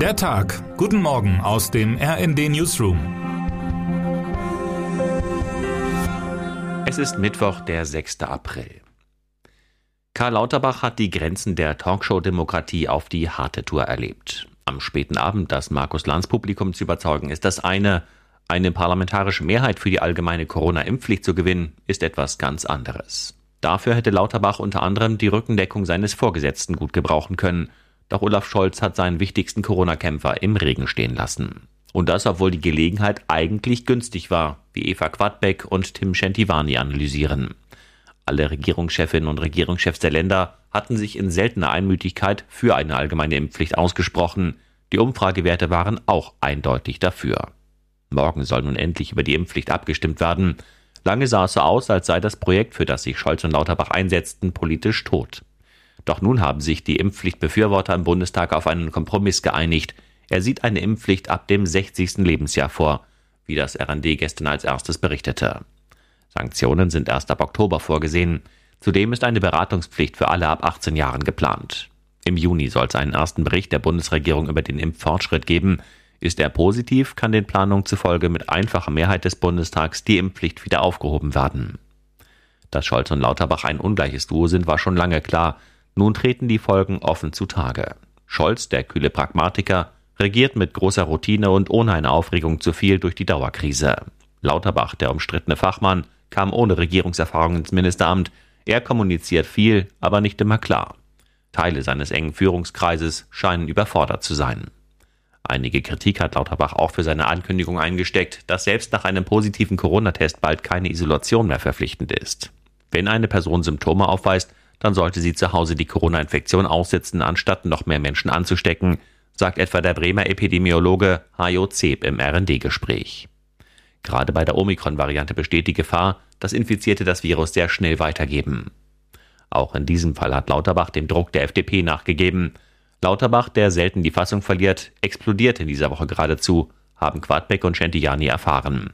Der Tag. Guten Morgen aus dem RND Newsroom. Es ist Mittwoch, der 6. April. Karl Lauterbach hat die Grenzen der Talkshow-Demokratie auf die harte Tour erlebt. Am späten Abend das Markus-Lanz-Publikum zu überzeugen, ist das eine. Eine parlamentarische Mehrheit für die allgemeine Corona-Impfpflicht zu gewinnen, ist etwas ganz anderes. Dafür hätte Lauterbach unter anderem die Rückendeckung seines Vorgesetzten gut gebrauchen können – doch Olaf Scholz hat seinen wichtigsten Corona-Kämpfer im Regen stehen lassen. Und das, obwohl die Gelegenheit eigentlich günstig war, wie Eva Quadbeck und Tim Schentivani analysieren. Alle Regierungschefinnen und Regierungschefs der Länder hatten sich in seltener Einmütigkeit für eine allgemeine Impfpflicht ausgesprochen. Die Umfragewerte waren auch eindeutig dafür. Morgen soll nun endlich über die Impfpflicht abgestimmt werden. Lange sah es so aus, als sei das Projekt, für das sich Scholz und Lauterbach einsetzten, politisch tot. Doch nun haben sich die Impfpflichtbefürworter im Bundestag auf einen Kompromiss geeinigt. Er sieht eine Impfpflicht ab dem 60. Lebensjahr vor, wie das RND gestern als erstes berichtete. Sanktionen sind erst ab Oktober vorgesehen. Zudem ist eine Beratungspflicht für alle ab 18 Jahren geplant. Im Juni soll es einen ersten Bericht der Bundesregierung über den Impffortschritt geben. Ist er positiv, kann den Planungen zufolge mit einfacher Mehrheit des Bundestags die Impfpflicht wieder aufgehoben werden. Dass Scholz und Lauterbach ein ungleiches Duo sind, war schon lange klar. Nun treten die Folgen offen zutage. Scholz, der kühle Pragmatiker, regiert mit großer Routine und ohne eine Aufregung zu viel durch die Dauerkrise. Lauterbach, der umstrittene Fachmann, kam ohne Regierungserfahrung ins Ministeramt. Er kommuniziert viel, aber nicht immer klar. Teile seines engen Führungskreises scheinen überfordert zu sein. Einige Kritik hat Lauterbach auch für seine Ankündigung eingesteckt, dass selbst nach einem positiven Corona-Test bald keine Isolation mehr verpflichtend ist. Wenn eine Person Symptome aufweist, dann sollte sie zu Hause die Corona-Infektion aussitzen, anstatt noch mehr Menschen anzustecken, sagt etwa der Bremer Epidemiologe Hajo Zeb im RD-Gespräch. Gerade bei der Omikron-Variante besteht die Gefahr, dass Infizierte das Virus sehr schnell weitergeben. Auch in diesem Fall hat Lauterbach dem Druck der FDP nachgegeben. Lauterbach, der selten die Fassung verliert, explodierte in dieser Woche geradezu, haben Quadbeck und Gentiliani erfahren.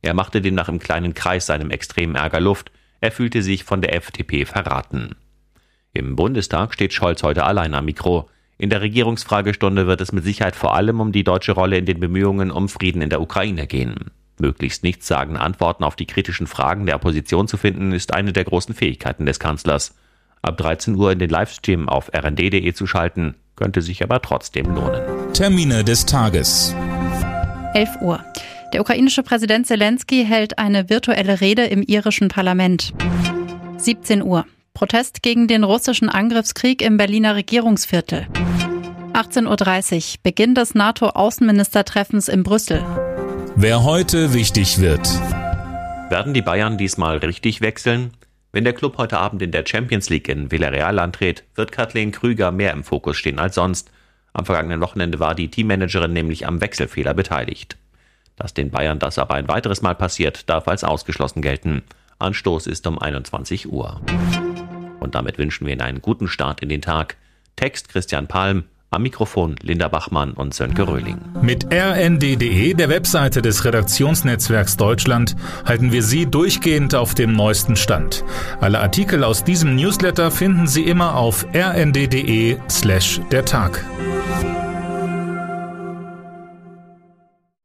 Er machte demnach im kleinen Kreis seinem extremen Ärger Luft er fühlte sich von der FDP verraten. Im Bundestag steht Scholz heute allein am Mikro. In der Regierungsfragestunde wird es mit Sicherheit vor allem um die deutsche Rolle in den Bemühungen um Frieden in der Ukraine gehen. Möglichst nichtssagende Antworten auf die kritischen Fragen der Opposition zu finden, ist eine der großen Fähigkeiten des Kanzlers. Ab 13 Uhr in den Livestream auf rnd.de zu schalten, könnte sich aber trotzdem lohnen. Termine des Tages. 11 Uhr. Der ukrainische Präsident Zelensky hält eine virtuelle Rede im irischen Parlament. 17 Uhr. Protest gegen den russischen Angriffskrieg im Berliner Regierungsviertel. 18.30 Uhr. Beginn des NATO-Außenministertreffens in Brüssel. Wer heute wichtig wird. Werden die Bayern diesmal richtig wechseln? Wenn der Club heute Abend in der Champions League in Villarreal antritt, wird Kathleen Krüger mehr im Fokus stehen als sonst. Am vergangenen Wochenende war die Teammanagerin nämlich am Wechselfehler beteiligt. Dass den Bayern das aber ein weiteres Mal passiert, darf als ausgeschlossen gelten. Anstoß ist um 21 Uhr. Und damit wünschen wir Ihnen einen guten Start in den Tag. Text Christian Palm, am Mikrofon Linda Bachmann und Sönke Röhling. Mit rnd.de, der Webseite des Redaktionsnetzwerks Deutschland, halten wir Sie durchgehend auf dem neuesten Stand. Alle Artikel aus diesem Newsletter finden Sie immer auf rnd.de slash der Tag.